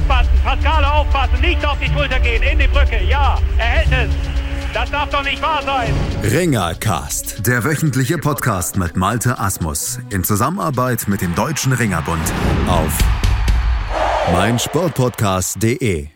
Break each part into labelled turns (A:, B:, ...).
A: Aufpassen, Pascale aufpassen, nicht auf die Schulter gehen, in die Brücke, ja, er hält es. Das darf doch nicht wahr sein.
B: Ringercast, der wöchentliche Podcast mit Malte Asmus in Zusammenarbeit mit dem Deutschen Ringerbund auf meinsportpodcast.de.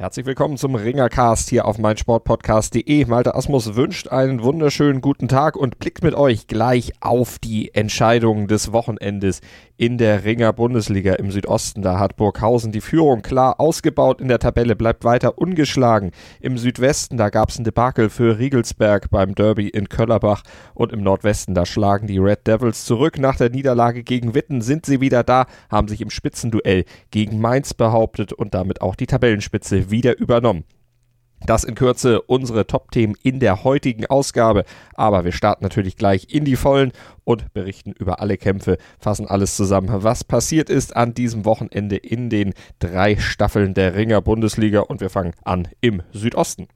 C: Herzlich willkommen zum Ringercast hier auf meinsportpodcast.de. Malte Asmus wünscht einen wunderschönen guten Tag und blickt mit euch gleich auf die Entscheidungen des Wochenendes in der Ringer Bundesliga im Südosten. Da hat Burghausen die Führung klar ausgebaut in der Tabelle, bleibt weiter ungeschlagen. Im Südwesten, da gab es ein Debakel für Riegelsberg beim Derby in Köllerbach und im Nordwesten, da schlagen die Red Devils zurück. Nach der Niederlage gegen Witten sind sie wieder da, haben sich im Spitzenduell gegen Mainz behauptet und damit auch die Tabellenspitze wieder übernommen. Das in Kürze unsere Top-Themen in der heutigen Ausgabe. Aber wir starten natürlich gleich in die Vollen und berichten über alle Kämpfe, fassen alles zusammen, was passiert ist an diesem Wochenende in den drei Staffeln der Ringer Bundesliga. Und wir fangen an im Südosten.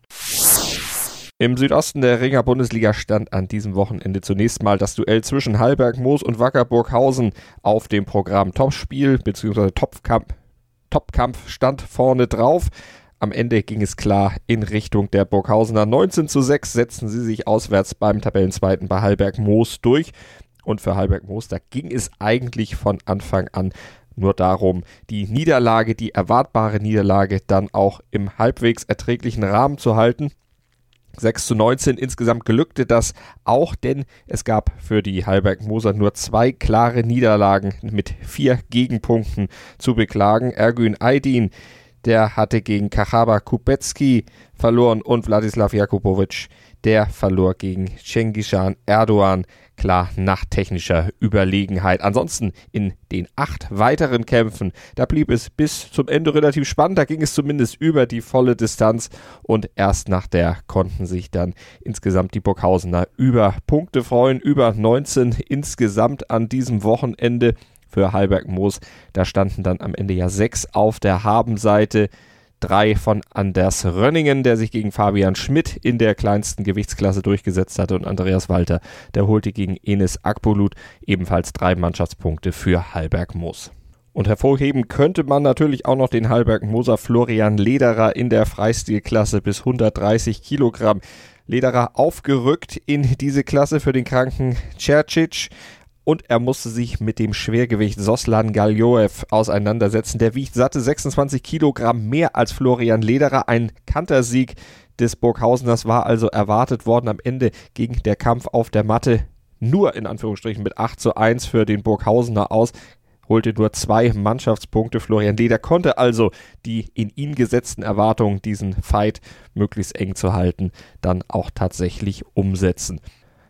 C: Im Südosten der Ringer Bundesliga stand an diesem Wochenende zunächst mal das Duell zwischen Hallberg Moos und Wacker Burghausen auf dem Programm Topspiel bzw. Topkampf. Topkampf stand vorne drauf. Am Ende ging es klar in Richtung der Burghausener. 19 zu 6 setzten sie sich auswärts beim Tabellenzweiten bei Hallberg Moos durch. Und für Hallberg Moos, da ging es eigentlich von Anfang an nur darum, die Niederlage, die erwartbare Niederlage dann auch im halbwegs erträglichen Rahmen zu halten. 6 zu 19 insgesamt gelückte das auch, denn es gab für die Hallberg Moser nur zwei klare Niederlagen mit vier Gegenpunkten zu beklagen. Ergün Aydin der hatte gegen Kachaba Kubecki verloren und Wladislav Jakubovic, der verlor gegen Cengizhan Erdogan, klar nach technischer Überlegenheit. Ansonsten in den acht weiteren Kämpfen, da blieb es bis zum Ende relativ spannend, da ging es zumindest über die volle Distanz und erst nach der konnten sich dann insgesamt die Burghausener über Punkte freuen, über 19 insgesamt an diesem Wochenende für Halberg Moos. Da standen dann am Ende ja sechs auf der Habenseite. Drei von Anders Rönningen, der sich gegen Fabian Schmidt in der kleinsten Gewichtsklasse durchgesetzt hatte und Andreas Walter, der holte gegen Enes Akpolut ebenfalls drei Mannschaftspunkte für Halberg Moos. Und hervorheben könnte man natürlich auch noch den Halberg-Moser Florian Lederer in der Freistilklasse bis 130 Kilogramm. Lederer aufgerückt in diese Klasse für den kranken Cercic und er musste sich mit dem Schwergewicht Soslan Galjoev auseinandersetzen. Der wiegt satte 26 Kilogramm mehr als Florian Lederer. Ein Kantersieg des Burghauseners war also erwartet worden. Am Ende ging der Kampf auf der Matte nur in Anführungsstrichen mit 8 zu 1 für den Burghausener aus holte nur zwei Mannschaftspunkte. Florian Leder konnte also die in ihn gesetzten Erwartungen, diesen Fight möglichst eng zu halten, dann auch tatsächlich umsetzen.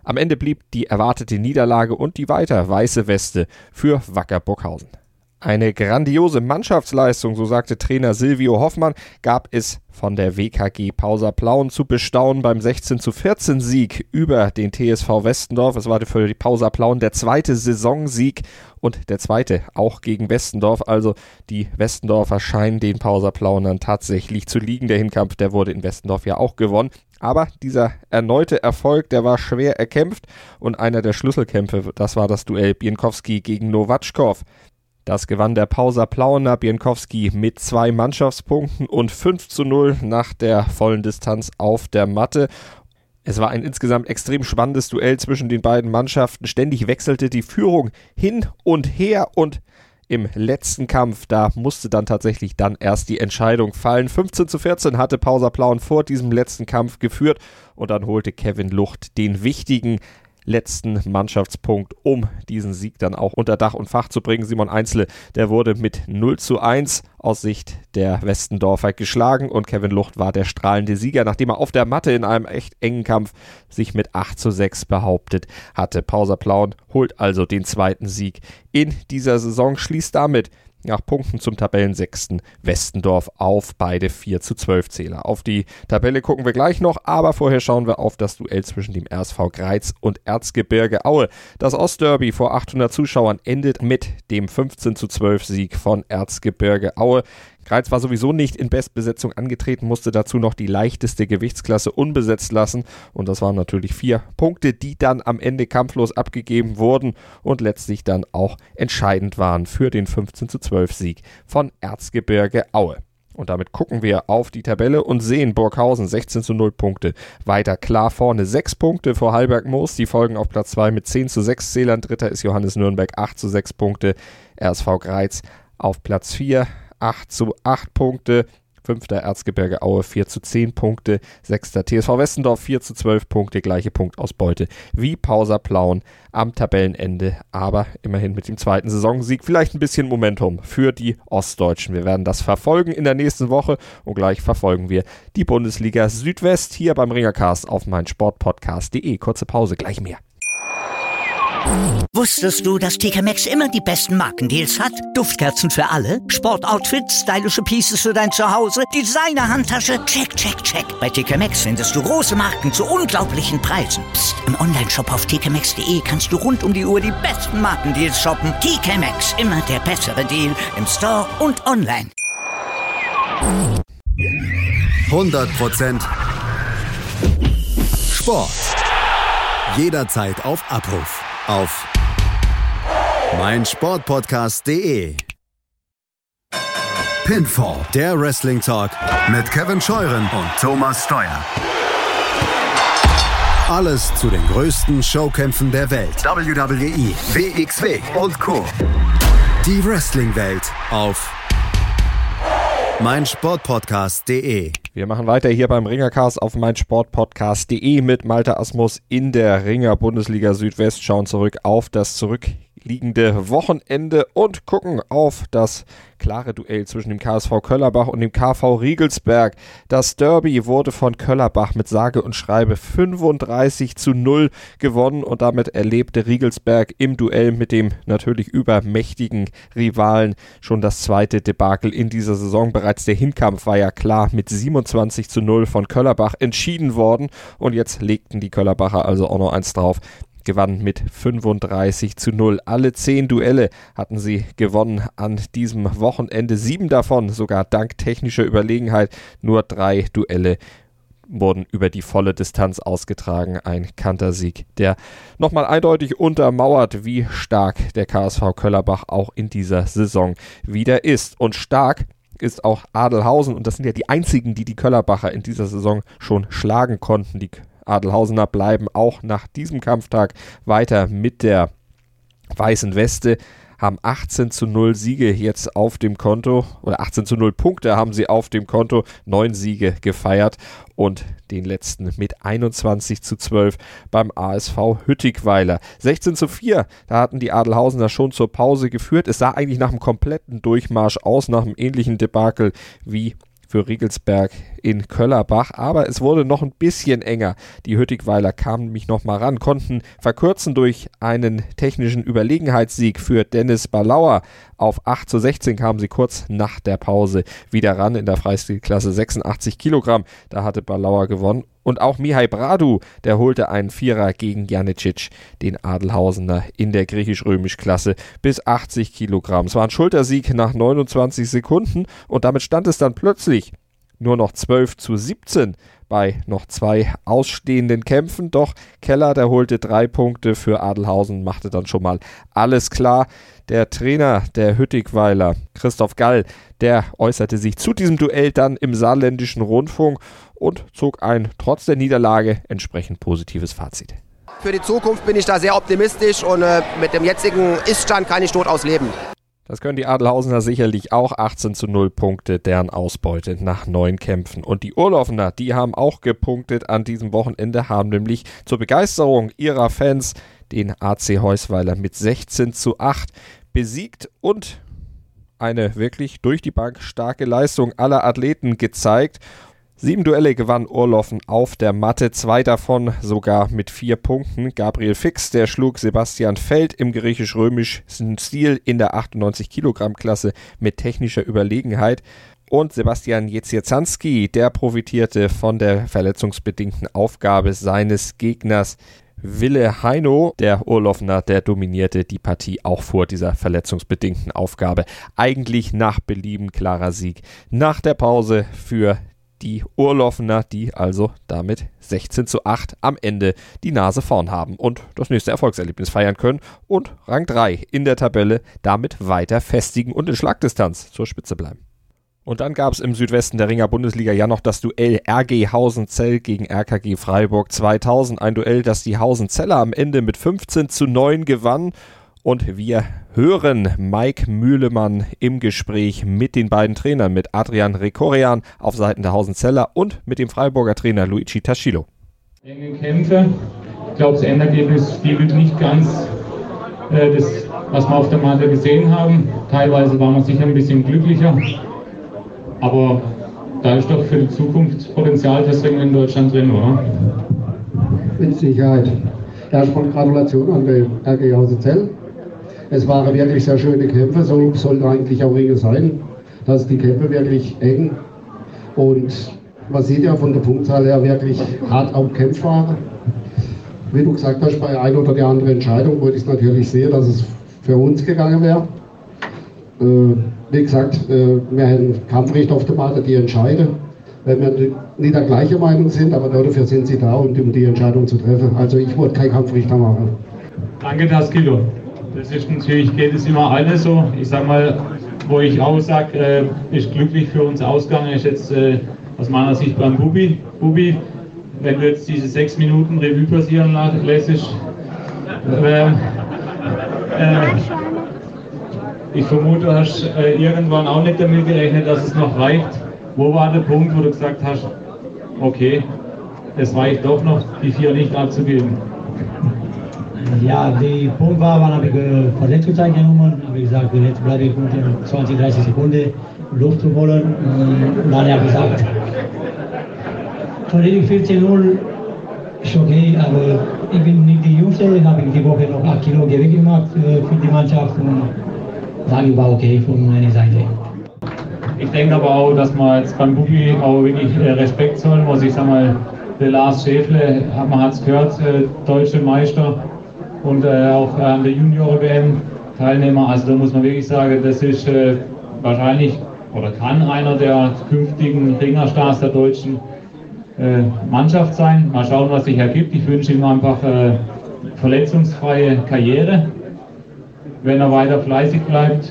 C: Am Ende blieb die erwartete Niederlage und die weiter weiße Weste für Wacker Burghausen. Eine grandiose Mannschaftsleistung, so sagte Trainer Silvio Hoffmann, gab es von der WKG Pausa Plauen zu bestaunen beim 16 zu 14 Sieg über den TSV Westendorf. Es war für die Pausa Plauen der zweite Saisonsieg und der zweite auch gegen Westendorf. Also die Westendorfer scheinen den Pausa Plauen dann tatsächlich zu liegen. Der Hinkampf, der wurde in Westendorf ja auch gewonnen. Aber dieser erneute Erfolg, der war schwer erkämpft und einer der Schlüsselkämpfe, das war das Duell Bienkowski gegen Nowatschkow. Das gewann der Pauser Plauener Bienkowski mit zwei Mannschaftspunkten und 5 zu 0 nach der vollen Distanz auf der Matte. Es war ein insgesamt extrem spannendes Duell zwischen den beiden Mannschaften. Ständig wechselte die Führung hin und her und im letzten Kampf, da musste dann tatsächlich dann erst die Entscheidung fallen. 15 zu 14 hatte Pausa Plauen vor diesem letzten Kampf geführt und dann holte Kevin Lucht den wichtigen letzten Mannschaftspunkt, um diesen Sieg dann auch unter Dach und Fach zu bringen. Simon Einzle, der wurde mit 0 zu 1 aus Sicht der Westendorfer geschlagen und Kevin Lucht war der strahlende Sieger, nachdem er auf der Matte in einem echt engen Kampf sich mit 8 zu 6 behauptet hatte. Pauser Plauen holt also den zweiten Sieg in dieser Saison, schließt damit nach Punkten zum Tabellensechsten Westendorf auf beide 4 zu 12 Zähler. Auf die Tabelle gucken wir gleich noch, aber vorher schauen wir auf das Duell zwischen dem RSV Greiz und Erzgebirge Aue. Das Ostderby vor 800 Zuschauern endet mit dem 15 zu 12 Sieg von Erzgebirge Aue. Greiz war sowieso nicht in Bestbesetzung angetreten, musste dazu noch die leichteste Gewichtsklasse unbesetzt lassen. Und das waren natürlich vier Punkte, die dann am Ende kampflos abgegeben wurden und letztlich dann auch entscheidend waren für den 15 zu 12 Sieg von Erzgebirge Aue. Und damit gucken wir auf die Tabelle und sehen Burghausen 16 zu 0 Punkte. Weiter klar vorne 6 Punkte vor Halberg Moos. Die folgen auf Platz 2 mit 10 zu 6 Zählern. Dritter ist Johannes Nürnberg 8 zu 6 Punkte. RSV Greiz auf Platz 4 8 zu 8 Punkte. Fünfter Erzgebirge Aue 4 zu 10 Punkte. Sechster TSV Westendorf 4 zu 12 Punkte. Gleiche Punktausbeute wie Pauser Plauen am Tabellenende. Aber immerhin mit dem zweiten Saisonsieg. Vielleicht ein bisschen Momentum für die Ostdeutschen. Wir werden das verfolgen in der nächsten Woche. Und gleich verfolgen wir die Bundesliga Südwest hier beim Ringercast auf meinsportpodcast.de. Kurze Pause, gleich mehr.
D: Wusstest du, dass TK Maxx immer die besten Markendeals hat? Duftkerzen für alle, Sportoutfits, stylische Pieces für dein Zuhause, Designer-Handtasche, check, check, check. Bei TK Maxx findest du große Marken zu unglaublichen Preisen. Psst. im Onlineshop auf tkmaxx.de kannst du rund um die Uhr die besten Markendeals shoppen. TK Maxx, immer der bessere Deal im Store und online.
B: 100% Sport. Jederzeit auf Abruf auf meinsportpodcast.de. Pinfall, der Wrestling Talk mit Kevin Scheuren und Thomas Steuer. Alles zu den größten Showkämpfen der Welt. WWE, WXW und Co. Die Wrestling-Welt auf meinsportpodcast.de.
C: Wir machen weiter hier beim Ringercast auf meinsportpodcast.de mit Malte Asmus in der Ringer Bundesliga Südwest. Schauen zurück auf das zurückliegende Wochenende und gucken auf das klare Duell zwischen dem KSV Köllerbach und dem KV Riegelsberg. Das Derby wurde von Köllerbach mit sage und schreibe 35 zu 0 gewonnen und damit erlebte Riegelsberg im Duell mit dem natürlich übermächtigen Rivalen schon das zweite Debakel in dieser Saison. Bereits der Hinkampf war ja klar mit 27 zu 0 von Köllerbach entschieden worden und jetzt legten die Köllerbacher also auch noch eins drauf gewann mit 35 zu 0. Alle zehn Duelle hatten sie gewonnen an diesem Wochenende. Sieben davon sogar dank technischer Überlegenheit. Nur drei Duelle wurden über die volle Distanz ausgetragen. Ein Kantersieg, der nochmal eindeutig untermauert, wie stark der KSV Köllerbach auch in dieser Saison wieder ist. Und stark ist auch Adelhausen und das sind ja die einzigen, die die Köllerbacher in dieser Saison schon schlagen konnten. Die Adelhausener bleiben auch nach diesem Kampftag weiter mit der weißen Weste haben 18 zu 0 Siege jetzt auf dem Konto oder 18 zu 0 Punkte haben sie auf dem Konto, neun Siege gefeiert und den letzten mit 21 zu 12 beim ASV Hüttigweiler. 16 zu 4, da hatten die Adelhausener schon zur Pause geführt. Es sah eigentlich nach einem kompletten Durchmarsch aus, nach einem ähnlichen Debakel wie für Riegelsberg in Köllerbach, aber es wurde noch ein bisschen enger. Die Hüttigweiler kamen nämlich noch mal ran, konnten verkürzen durch einen technischen Überlegenheitssieg für Dennis Balauer. Auf 8 zu 16 kamen sie kurz nach der Pause wieder ran in der Freistilklasse 86 Kilogramm. Da hatte Balauer gewonnen. Und auch Mihai Bradu, der holte einen Vierer gegen Janicic, den Adelhausener in der griechisch-römisch-Klasse, bis 80 Kilogramm. Es war ein Schultersieg nach 29 Sekunden und damit stand es dann plötzlich nur noch 12 zu 17 bei noch zwei ausstehenden Kämpfen. Doch Keller, der holte drei Punkte für Adelhausen, machte dann schon mal alles klar. Der Trainer der Hüttigweiler, Christoph Gall, der äußerte sich zu diesem Duell dann im saarländischen Rundfunk und zog ein trotz der Niederlage entsprechend positives Fazit.
E: Für die Zukunft bin ich da sehr optimistisch und äh, mit dem jetzigen Iststand kann ich dort ausleben.
C: Das können die Adelhausener sicherlich auch 18 zu 0 Punkte, deren Ausbeute nach neun Kämpfen. Und die Urlaufener, die haben auch gepunktet an diesem Wochenende, haben nämlich zur Begeisterung ihrer Fans den AC Heusweiler mit 16 zu 8 besiegt und eine wirklich durch die Bank starke Leistung aller Athleten gezeigt. Sieben Duelle gewann Urloffen auf der Matte, zwei davon sogar mit vier Punkten. Gabriel Fix, der schlug Sebastian Feld im griechisch-römischen Stil in der 98 Kilogramm Klasse mit technischer Überlegenheit. Und Sebastian Jezierzanski, der profitierte von der verletzungsbedingten Aufgabe seines Gegners Wille Heino, der Urlaufner, der dominierte die Partie auch vor dieser verletzungsbedingten Aufgabe. Eigentlich nach Belieben klarer Sieg. Nach der Pause für die Urlaufener, die also damit 16 zu 8 am Ende die Nase vorn haben und das nächste Erfolgserlebnis feiern können und Rang 3 in der Tabelle damit weiter festigen und in Schlagdistanz zur Spitze bleiben. Und dann gab es im Südwesten der Ringer Bundesliga ja noch das Duell RG Hausenzell gegen RKG Freiburg 2000. Ein Duell, das die Hausenzeller am Ende mit 15 zu 9 gewann. Und wir hören Mike Mühlemann im Gespräch mit den beiden Trainern, mit Adrian Rekorian auf Seiten der Hausenzeller und mit dem Freiburger Trainer Luigi Taschilo.
E: Enge Kämpfe. Ich glaube, das Endergebnis spiegelt nicht ganz äh, das, was wir auf der Matte gesehen haben. Teilweise waren wir sicher ein bisschen glücklicher. Aber da ist doch für die Zukunft Potenzial fürs Ringen in Deutschland drin, oder?
F: Mit Sicherheit. Erstmal Gratulation an die RG Hausezell. Es waren wirklich sehr schöne Kämpfe, so sollten eigentlich auch Ringe sein, dass die Kämpfe wirklich eng und man sieht ja von der Punktzahl her wirklich hart auch Kämpfe waren. Wie du gesagt hast, bei ein oder der anderen Entscheidung wollte ich natürlich sehen, dass es für uns gegangen wäre. Äh, wie gesagt, äh, wir haben Kampfrichter auf der Matte, die entscheiden. Wenn wir nicht der gleichen Meinung sind, aber dafür sind sie da, um die Entscheidung zu treffen. Also ich wollte kein Kampfrichter machen.
E: Danke, das Kilo. Das ist natürlich, geht es immer alle so. Ich sag mal, wo ich auch sage, äh, ist glücklich für uns ausgegangen, ist jetzt äh, aus meiner Sicht beim Bubi. Bubi, wenn du jetzt diese sechs Minuten Revue passieren lässt, äh, äh, ich vermute, du hast äh, irgendwann auch nicht damit gerechnet, dass es noch reicht. Wo war der Punkt, wo du gesagt hast, okay, es reicht doch noch, die vier nicht abzugeben?
G: Ja, der Punkt war, wann habe ich äh, Verletzungszeit genommen, habe ich gesagt, jetzt bleibe ich unter 20, 30 Sekunden Luft zu holen. Und dann habe ich gesagt, von den 14-0 ist okay, aber ich bin nicht die Jüngste, ich habe die Woche noch 8 Kilo Gewicht gemacht äh, für die Mannschaft. Und sagen war okay von meiner Seite.
E: Ich denke aber auch, dass man jetzt beim Bubi auch wirklich äh, Respekt zollen muss. Ich sag mal, der Lars Schäfle, man hat es gehört, äh, deutsche Meister und äh, auch an der Junior-WM Teilnehmer. Also da muss man wirklich sagen, das ist wahrscheinlich oder kann einer der künftigen Ringerstars der deutschen Mannschaft sein. Mal schauen, was sich ergibt. Ich wünsche ihm einfach verletzungsfreie Karriere wenn er weiter fleißig bleibt.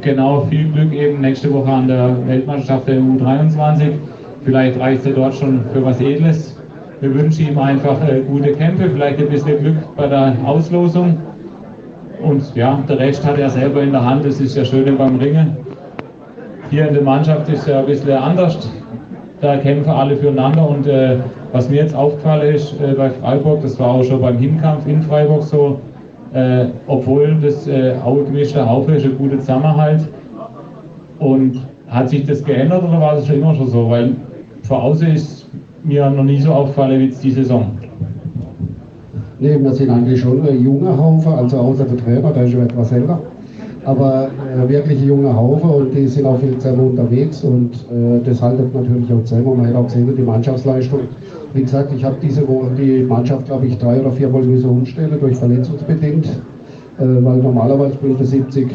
E: Genau, viel Glück eben nächste Woche an der Weltmeisterschaft der U23. Vielleicht reicht er dort schon für was Edles. Wir wünschen ihm einfach äh, gute Kämpfe, vielleicht ein bisschen Glück bei der Auslosung. Und ja, der Rest hat er selber in der Hand. Das ist ja schön beim Ringen. Hier in der Mannschaft ist ja ein bisschen anders. Da kämpfen alle füreinander. Und äh, was mir jetzt aufgefallen ist äh, bei Freiburg, das war auch schon beim Hinkampf in Freiburg so, äh, obwohl das äh, gemischte Haufe ist ein guter Zusammenhalt. Und hat sich das geändert oder war das schon immer schon so? Weil vor außen ist mir noch nie so aufgefallen wie jetzt die Saison.
F: Nee, wir sind eigentlich schon ein junger Haufe, also außer der Trainer, der ist schon etwas älter. Aber äh, wirklich ein junger Haufe und die sind auch viel zusammen unterwegs und äh, das haltet natürlich auch zusammen. Man hat auch gesehen, die Mannschaftsleistung wie gesagt, ich habe diese Woche die Mannschaft, glaube ich, drei oder viermal müssen umstellen durch verletzungsbedingt, äh, weil normalerweise spielt der 70 äh,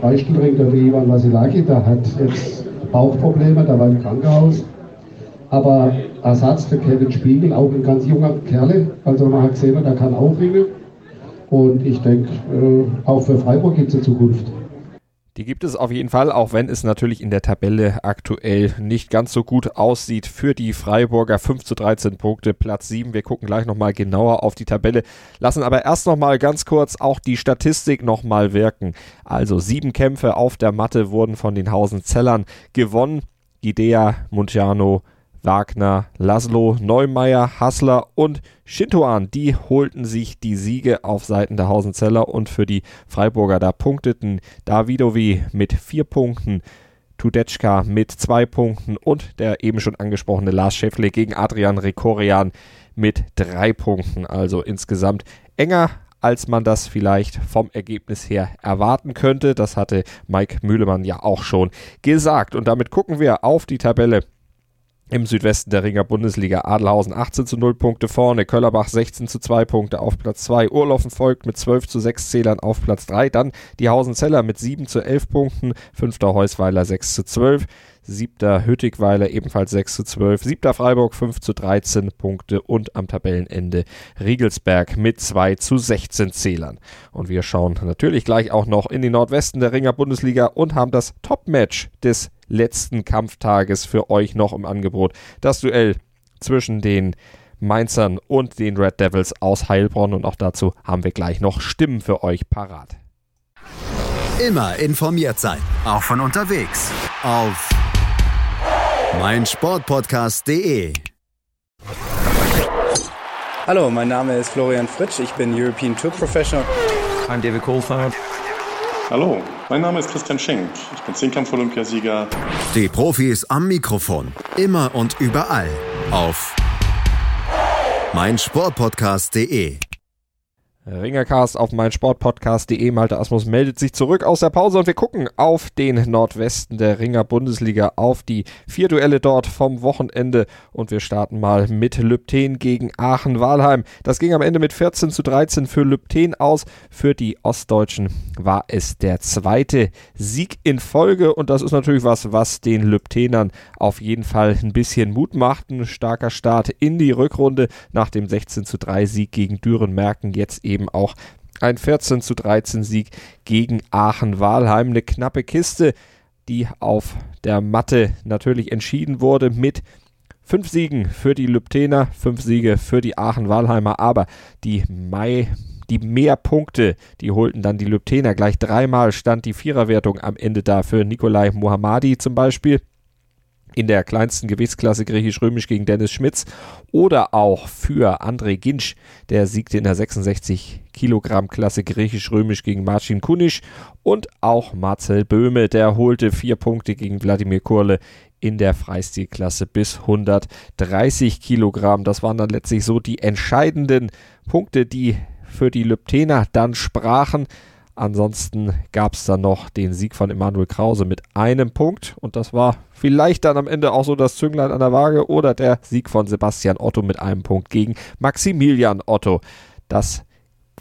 F: Freistilring, der Ivan Vasilaki, der hat jetzt Bauchprobleme, der war im Krankenhaus. Aber Ersatz, der Kevin Spiegel, auch ein ganz junger Kerl, also man hat gesehen, der kann auch ringen. Und ich denke, äh, auch für Freiburg gibt es eine Zukunft.
C: Die gibt es auf jeden Fall, auch wenn es natürlich in der Tabelle aktuell nicht ganz so gut aussieht für die Freiburger. 5 zu 13 Punkte, Platz 7. Wir gucken gleich nochmal genauer auf die Tabelle, lassen aber erst nochmal ganz kurz auch die Statistik nochmal wirken. Also sieben Kämpfe auf der Matte wurden von den Hausenzellern gewonnen. Gidea, Muntiano, Wagner, Laszlo, Neumeier, Hassler und Shintoan, die holten sich die Siege auf Seiten der Hausenzeller und für die Freiburger da punkteten Davidovi mit vier Punkten, Tudetschka mit zwei Punkten und der eben schon angesprochene Lars Schäffle gegen Adrian Rekorian mit drei Punkten. Also insgesamt enger als man das vielleicht vom Ergebnis her erwarten könnte. Das hatte Mike Mühlemann ja auch schon gesagt. Und damit gucken wir auf die Tabelle im Südwesten der Ringer Bundesliga. Adelhausen 18 zu 0 Punkte vorne, Köllerbach 16 zu 2 Punkte auf Platz 2, Urlaufen folgt mit 12 zu 6 Zählern auf Platz 3, dann die Hausenzeller mit 7 zu 11 Punkten, fünfter Heusweiler 6 zu 12, siebter Hüttigweiler ebenfalls 6 zu 12, siebter Freiburg 5 zu 13 Punkte. Und am Tabellenende Riegelsberg mit 2 zu 16 Zählern. Und wir schauen natürlich gleich auch noch in den Nordwesten der Ringer Bundesliga und haben das Top-Match des letzten Kampftages für euch noch im Angebot. Das Duell zwischen den Mainzern und den Red Devils aus Heilbronn und auch dazu haben wir gleich noch Stimmen für euch parat.
B: Immer informiert sein, auch von unterwegs. Auf meinsportpodcast.de.
H: Hallo, mein Name ist Florian Fritsch, ich bin European Tour Professional.
I: I'm David Coulthard.
J: Hallo, mein Name ist Christian Schenk. Ich bin Zehnkampf-Olympiasieger.
B: Die Profis am Mikrofon. Immer und überall. Auf meinsportpodcast.de.
C: Ringercast auf meinsportpodcast.de. Malte Asmus meldet sich zurück aus der Pause und wir gucken auf den Nordwesten der Ringer Bundesliga, auf die vier Duelle dort vom Wochenende und wir starten mal mit Lübten gegen Aachen-Walheim. Das ging am Ende mit 14 zu 13 für Lübten aus. Für die Ostdeutschen war es der zweite Sieg in Folge und das ist natürlich was, was den Lübtenern auf jeden Fall ein bisschen Mut macht. Ein starker Start in die Rückrunde nach dem 16 zu 3 Sieg gegen Düren-Merken. Jetzt eben eben auch ein 14 zu 13 Sieg gegen Aachen-Walheim. Eine knappe Kiste, die auf der Matte natürlich entschieden wurde mit fünf Siegen für die Lübtener, fünf Siege für die Aachen-Walheimer, aber die Mai die mehr Punkte, die holten dann die Lübtener. Gleich dreimal stand die Viererwertung am Ende da für Nikolai Mohammadi zum Beispiel in der kleinsten Gewichtsklasse griechisch-römisch gegen Dennis Schmitz oder auch für André Ginsch, der siegte in der 66 Kilogramm Klasse griechisch-römisch gegen Marcin Kunisch und auch Marcel Böhme, der holte vier Punkte gegen Wladimir Kurle in der Freistilklasse bis 130 Kilogramm. Das waren dann letztlich so die entscheidenden Punkte, die für die Lübtener dann sprachen. Ansonsten gab es dann noch den Sieg von Emanuel Krause mit einem Punkt und das war vielleicht dann am Ende auch so das Zünglein an der Waage oder der Sieg von Sebastian Otto mit einem Punkt gegen Maximilian Otto. Das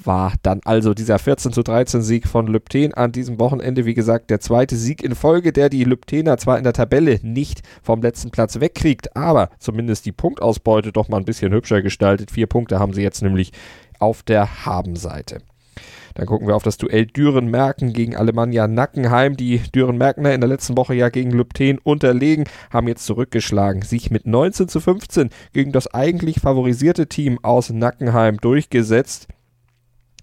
C: war dann also dieser 14 zu 13 Sieg von Lübten an diesem Wochenende. Wie gesagt, der zweite Sieg in Folge, der die Lübtener zwar in der Tabelle nicht vom letzten Platz wegkriegt, aber zumindest die Punktausbeute doch mal ein bisschen hübscher gestaltet. Vier Punkte haben sie jetzt nämlich auf der Habenseite. Dann gucken wir auf das Duell Düren-Merken gegen Alemannia Nackenheim. Die Düren-Merkener in der letzten Woche ja gegen Lübten unterlegen, haben jetzt zurückgeschlagen, sich mit 19 zu 15 gegen das eigentlich favorisierte Team aus Nackenheim durchgesetzt.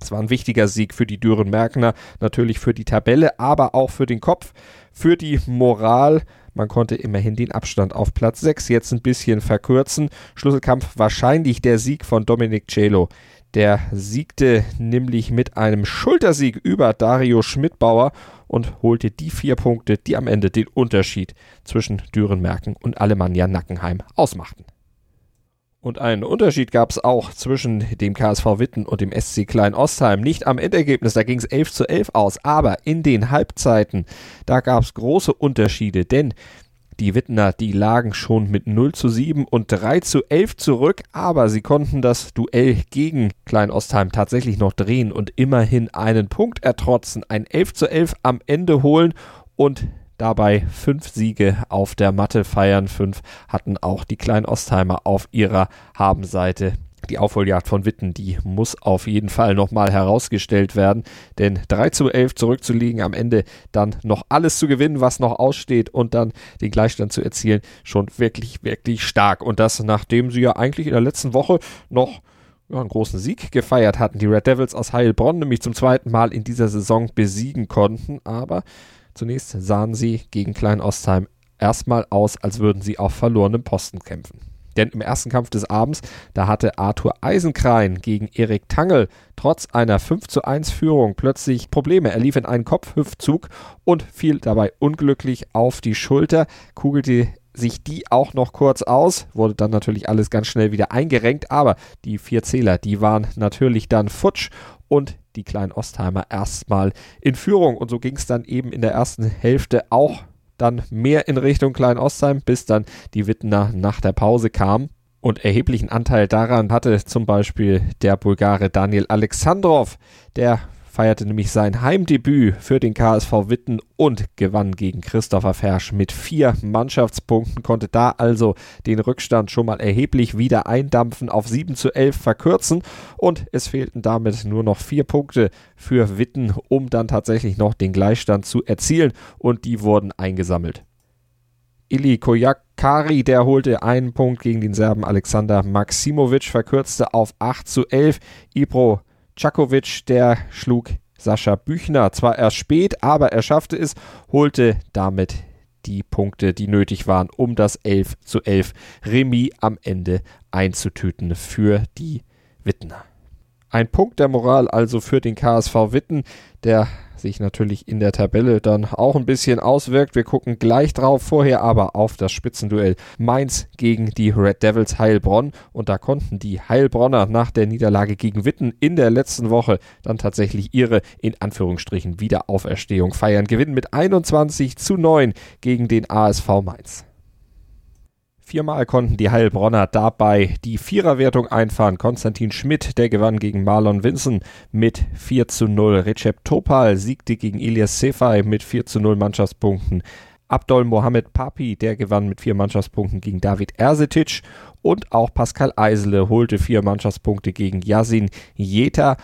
C: Es war ein wichtiger Sieg für die Düren-Merkener, natürlich für die Tabelle, aber auch für den Kopf, für die Moral. Man konnte immerhin den Abstand auf Platz 6 jetzt ein bisschen verkürzen. Schlüsselkampf wahrscheinlich der Sieg von Dominik Celo. Der siegte nämlich mit einem Schultersieg über Dario Schmidbauer und holte die vier Punkte, die am Ende den Unterschied zwischen Dürenmerken und Alemannia Nackenheim ausmachten. Und einen Unterschied gab es auch zwischen dem KSV Witten und dem SC Klein Ostheim. Nicht am Endergebnis, da ging es 11 zu 11 aus, aber in den Halbzeiten, da gab es große Unterschiede, denn die Wittner, die lagen schon mit 0 zu 7 und 3 zu 11 zurück, aber sie konnten das Duell gegen Klein Ostheim tatsächlich noch drehen und immerhin einen Punkt ertrotzen, ein 11 zu 11 am Ende holen und dabei fünf Siege auf der Matte feiern. Fünf hatten auch die Klein Ostheimer auf ihrer Habenseite die Aufholjagd von Witten, die muss auf jeden Fall nochmal herausgestellt werden. Denn 3 zu 11 zurückzuliegen, am Ende dann noch alles zu gewinnen, was noch aussteht und dann den Gleichstand zu erzielen, schon wirklich, wirklich stark. Und das, nachdem sie ja eigentlich in der letzten Woche noch einen großen Sieg gefeiert hatten. Die Red Devils aus Heilbronn nämlich zum zweiten Mal in dieser Saison besiegen konnten. Aber zunächst sahen sie gegen Klein Ostheim erstmal aus, als würden sie auf verlorenem Posten kämpfen. Denn im ersten Kampf des Abends, da hatte Arthur Eisenkrein gegen Erik Tangel trotz einer 5 zu 1 Führung plötzlich Probleme. Er lief in einen Kopfhüftzug und fiel dabei unglücklich auf die Schulter, kugelte sich die auch noch kurz aus, wurde dann natürlich alles ganz schnell wieder eingerenkt, aber die vier Zähler, die waren natürlich dann futsch und die kleinen Ostheimer erstmal in Führung. Und so ging es dann eben in der ersten Hälfte auch dann mehr in Richtung Klein-Ostheim, bis dann die Wittener nach der Pause kamen. Und erheblichen Anteil daran hatte zum Beispiel der Bulgare Daniel Alexandrov, der feierte nämlich sein Heimdebüt für den KSV Witten und gewann gegen Christopher Fersch mit vier Mannschaftspunkten, konnte da also den Rückstand schon mal erheblich wieder eindampfen, auf 7 zu 11 verkürzen und es fehlten damit nur noch vier Punkte für Witten, um dann tatsächlich noch den Gleichstand zu erzielen und die wurden eingesammelt. Ili Kojakari, der holte einen Punkt gegen den Serben Alexander Maximovic, verkürzte auf 8 zu 11. Ibro Czakovic, der schlug Sascha Büchner zwar erst spät, aber er schaffte es, holte damit die Punkte, die nötig waren, um das 11 zu 11 Remis am Ende einzutüten für die Wittner. Ein Punkt der Moral also für den KSV Witten, der sich natürlich in der Tabelle dann auch ein bisschen auswirkt. Wir gucken gleich drauf, vorher aber auf das Spitzenduell Mainz gegen die Red Devils Heilbronn. Und da konnten die Heilbronner nach der Niederlage gegen Witten in der letzten Woche dann tatsächlich ihre in Anführungsstrichen Wiederauferstehung feiern. Gewinnen mit 21 zu 9 gegen den ASV Mainz. Viermal konnten die Heilbronner dabei die Viererwertung einfahren. Konstantin Schmidt, der gewann gegen Marlon Vinson mit 4 zu 0. Recep Topal siegte gegen Elias Sefai mit 4 zu 0 Mannschaftspunkten. Abdol Mohamed Papi, der gewann mit vier Mannschaftspunkten gegen David Ersetic. Und auch Pascal Eisele holte vier Mannschaftspunkte gegen Yasin Jeta.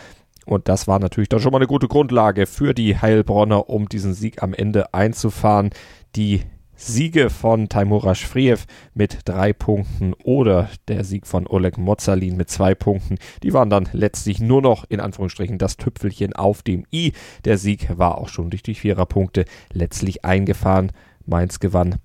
C: Und das war natürlich dann schon mal eine gute Grundlage für die Heilbronner, um diesen Sieg am Ende einzufahren. Die Siege von Taimura Shvriev mit drei Punkten oder der Sieg von Oleg Mozalin mit zwei Punkten, die waren dann letztlich nur noch in Anführungsstrichen das Tüpfelchen auf dem i. Der Sieg war auch schon durch die Viererpunkte letztlich eingefahren. Mainz gewann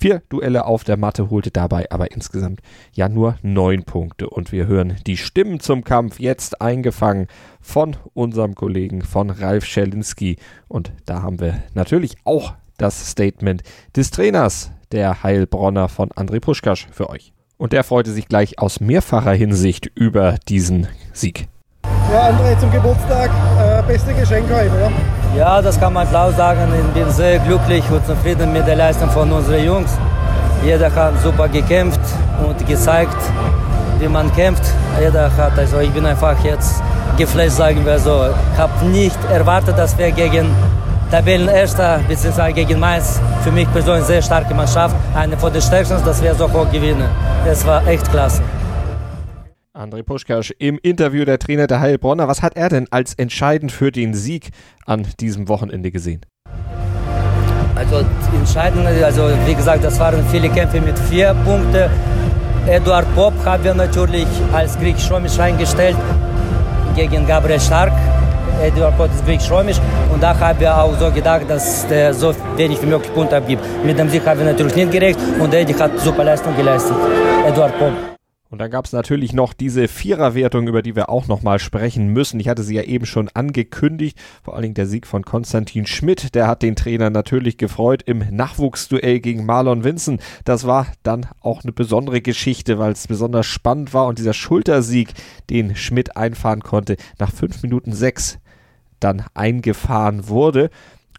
C: vier Duelle auf der Matte, holte dabei aber insgesamt ja nur neun Punkte. Und wir hören die Stimmen zum Kampf jetzt eingefangen von unserem Kollegen von Ralf Schelinski. Und da haben wir natürlich auch das Statement des Trainers der Heilbronner von André Puschkasch für euch. Und der freute sich gleich aus mehrfacher Hinsicht über diesen Sieg.
I: Ja, André, zum Geburtstag äh, beste Geschenk heute, oder?
K: Ja, das kann man klar sagen. Ich bin sehr glücklich und zufrieden mit der Leistung von unseren Jungs. Jeder hat super gekämpft und gezeigt, wie man kämpft. Jeder hat, also ich bin einfach jetzt geflasht, sagen wir so. Ich habe nicht erwartet, dass wir gegen Tabellenerster bzw. gegen Mainz für mich persönlich sehr starke Mannschaft. Eine von den stärksten, dass wir so hoch gewinnen. Das war echt klasse.
C: André Puschkasch im Interview der Trainer der Heilbronner. Was hat er denn als entscheidend für den Sieg an diesem Wochenende gesehen?
K: Also entscheidend, also wie gesagt, das waren viele Kämpfe mit vier Punkten. Eduard Pop haben wir natürlich als griechisch-römisch eingestellt gegen Gabriel Stark. Eduard Pop ist griechisch-römisch und da haben wir auch so gedacht, dass der so wenig wie möglich Punkte abgibt. Mit dem Sieg haben wir natürlich nicht gerecht und Eddie hat super Leistung geleistet. Eduard Pop.
C: Und dann gab es natürlich noch diese Viererwertung, über die wir auch nochmal sprechen müssen. Ich hatte sie ja eben schon angekündigt. Vor allen Dingen der Sieg von Konstantin Schmidt, der hat den Trainer natürlich gefreut im Nachwuchsduell gegen Marlon Vinson. Das war dann auch eine besondere Geschichte, weil es besonders spannend war und dieser Schultersieg, den Schmidt einfahren konnte, nach fünf Minuten sechs dann eingefahren wurde.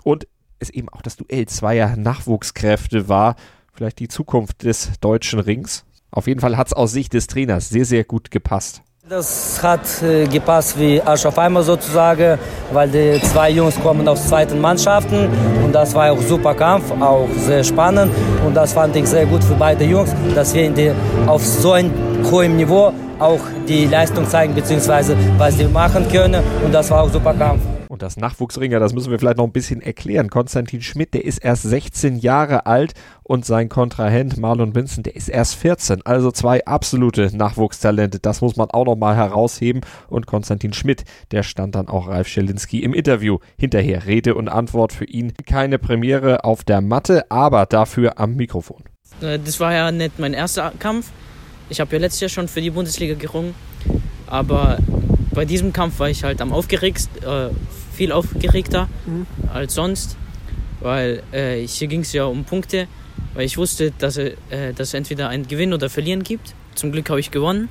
C: Und es eben auch das Duell zweier Nachwuchskräfte war. Vielleicht die Zukunft des deutschen Rings. Auf jeden Fall hat es aus Sicht des Trainers sehr, sehr gut gepasst.
K: Das hat äh, gepasst wie Arsch auf einmal sozusagen, weil die zwei Jungs kommen aus zweiten Mannschaften und das war auch super Kampf, auch sehr spannend und das fand ich sehr gut für beide Jungs, dass wir die, auf so ein hohem Niveau auch die Leistung zeigen, beziehungsweise was sie machen können. Und das war auch super Kampf.
C: Das Nachwuchsringer, das müssen wir vielleicht noch ein bisschen erklären. Konstantin Schmidt, der ist erst 16 Jahre alt und sein Kontrahent Marlon Vincent, der ist erst 14. Also zwei absolute Nachwuchstalente. Das muss man auch nochmal herausheben. Und Konstantin Schmidt, der stand dann auch Ralf Schelinski im Interview hinterher. Rede und Antwort für ihn. Keine Premiere auf der Matte, aber dafür am Mikrofon.
L: Äh, das war ja nicht mein erster Kampf. Ich habe ja letztes Jahr schon für die Bundesliga gerungen. Aber bei diesem Kampf war ich halt am aufgeregtsten, äh, viel aufgeregter mhm. als sonst, weil äh, hier ging es ja um Punkte, weil ich wusste, dass, äh, dass es entweder ein Gewinn oder Verlieren gibt. Zum Glück habe ich gewonnen.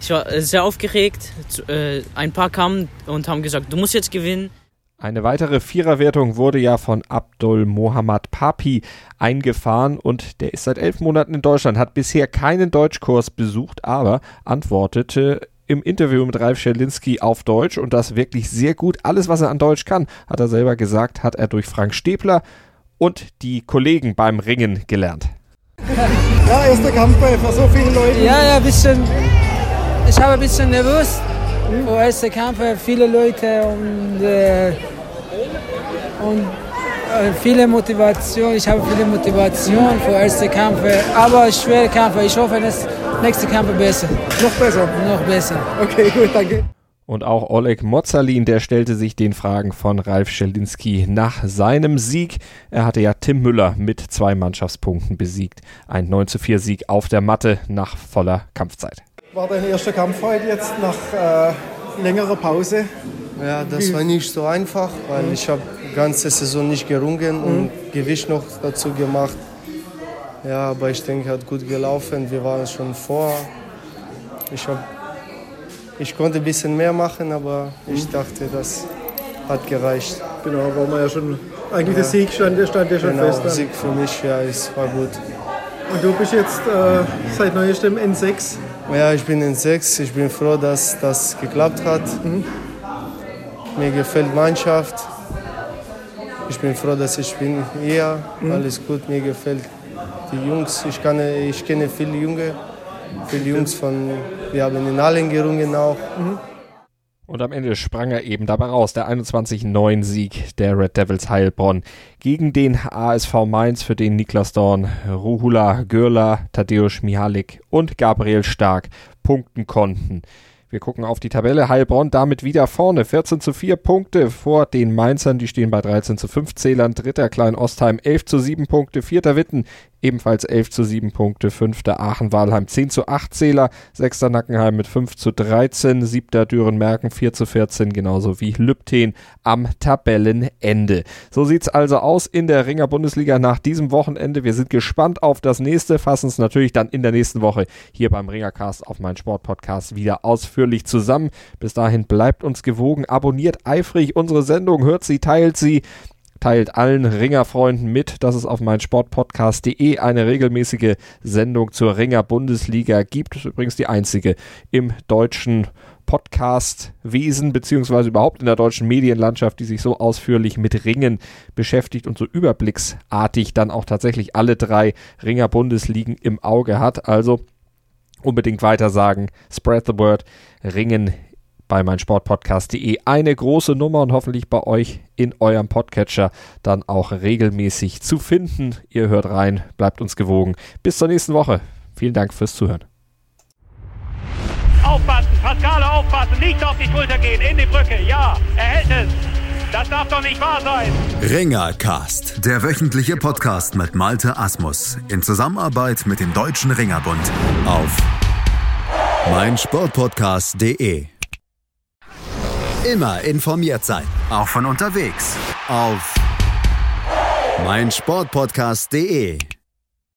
L: Ich war äh, sehr aufgeregt. Äh, ein paar kamen und haben gesagt, du musst jetzt gewinnen.
C: Eine weitere Viererwertung wurde ja von Abdul Mohammad Papi eingefahren und der ist seit elf Monaten in Deutschland, hat bisher keinen Deutschkurs besucht, aber antwortete im Interview mit Ralf Scherlinski auf Deutsch und das wirklich sehr gut. Alles, was er an Deutsch kann, hat er selber gesagt, hat er durch Frank Stäbler und die Kollegen beim Ringen gelernt.
I: Ja, erster Kampf bei so vielen Leuten.
M: Ja, ja, ein bisschen. Ich habe ein bisschen nervös. Mhm. Vor erster Kampf viele Leute und, äh, und viele Motivation. Ich habe viele Motivation für erste Kämpfe, aber schwere Kämpfe. Ich hoffe, dass nächste Kämpfe besser.
I: Noch besser?
M: Noch besser.
I: Okay, gut, danke.
C: Und auch Oleg Mozalin, der stellte sich den Fragen von Ralf Schelinski nach seinem Sieg. Er hatte ja Tim Müller mit zwei Mannschaftspunkten besiegt. Ein 9 zu 4 Sieg auf der Matte nach voller Kampfzeit.
I: War dein erster Kampf heute jetzt nach äh, längerer Pause?
N: Ja, das war nicht so einfach, weil mhm. ich habe ganze Saison nicht gerungen mhm. und Gewicht noch dazu gemacht. Ja, aber ich denke, hat gut gelaufen. Wir waren schon vor. Ich, hab, ich konnte ein bisschen mehr machen, aber ich mhm. dachte, das hat gereicht.
I: Genau, war man ja schon. Eigentlich ja. der Sieg stand, stand ja schon
N: genau,
I: fest.
N: Der Sieg für mich, ja, es war gut.
I: Und du bist jetzt äh, seit neuestem N6?
N: Ja, ich bin N6. Ich bin froh, dass das geklappt hat. Mhm. Mir gefällt die Mannschaft. Ich bin froh, dass ich bin hier. Mhm. Alles gut, mir gefällt die Jungs. Ich, kann, ich kenne viele Junge, viele Jungs von, wir haben in allen gerungen auch. Mhm.
C: Und am Ende sprang er eben dabei raus, der 21-9-Sieg der Red Devils Heilbronn gegen den ASV Mainz, für den Niklas Dorn, Ruhula Görler, Tadeusz Mihalik und Gabriel Stark punkten konnten. Wir gucken auf die Tabelle. Heilbronn damit wieder vorne. 14 zu 4 Punkte vor den Mainzern. Die stehen bei 13 zu 5 Zählern. Dritter Klein Ostheim 11 zu 7 Punkte. Vierter Witten ebenfalls 11 zu 7 Punkte. Fünfter Aachen-Walheim 10 zu 8 Zähler. Sechster Nackenheim mit 5 zu 13. Siebter Düren-Merken 4 zu 14. Genauso wie Lübten am Tabellenende. So sieht's also aus in der Ringer Bundesliga nach diesem Wochenende. Wir sind gespannt auf das nächste. Fassen es natürlich dann in der nächsten Woche hier beim Ringercast auf meinen Sportpodcast wieder ausführlich ausführlich zusammen. Bis dahin bleibt uns gewogen, abonniert eifrig unsere Sendung, hört sie, teilt sie teilt allen Ringerfreunden mit, dass es auf mein Sportpodcast.de eine regelmäßige Sendung zur Ringer Bundesliga gibt. Das ist übrigens die einzige im deutschen Podcastwesen beziehungsweise überhaupt in der deutschen Medienlandschaft, die sich so ausführlich mit Ringen beschäftigt und so überblicksartig dann auch tatsächlich alle drei Ringer Bundesligen im Auge hat. Also unbedingt weiter sagen. Spread the word. Ringen bei meinsportpodcast.de eine große Nummer und hoffentlich bei euch in eurem Podcatcher dann auch regelmäßig zu finden. Ihr hört rein, bleibt uns gewogen. Bis zur nächsten Woche. Vielen Dank fürs Zuhören.
A: Aufpassen, Pascale aufpassen, nicht auf die Schulter gehen, in die Brücke, ja, er hält es. Das darf doch nicht wahr sein.
B: Ringercast, der wöchentliche Podcast mit Malte Asmus in Zusammenarbeit mit dem Deutschen Ringerbund auf meinsportpodcast.de. Immer informiert sein, auch von unterwegs auf meinsportpodcast.de.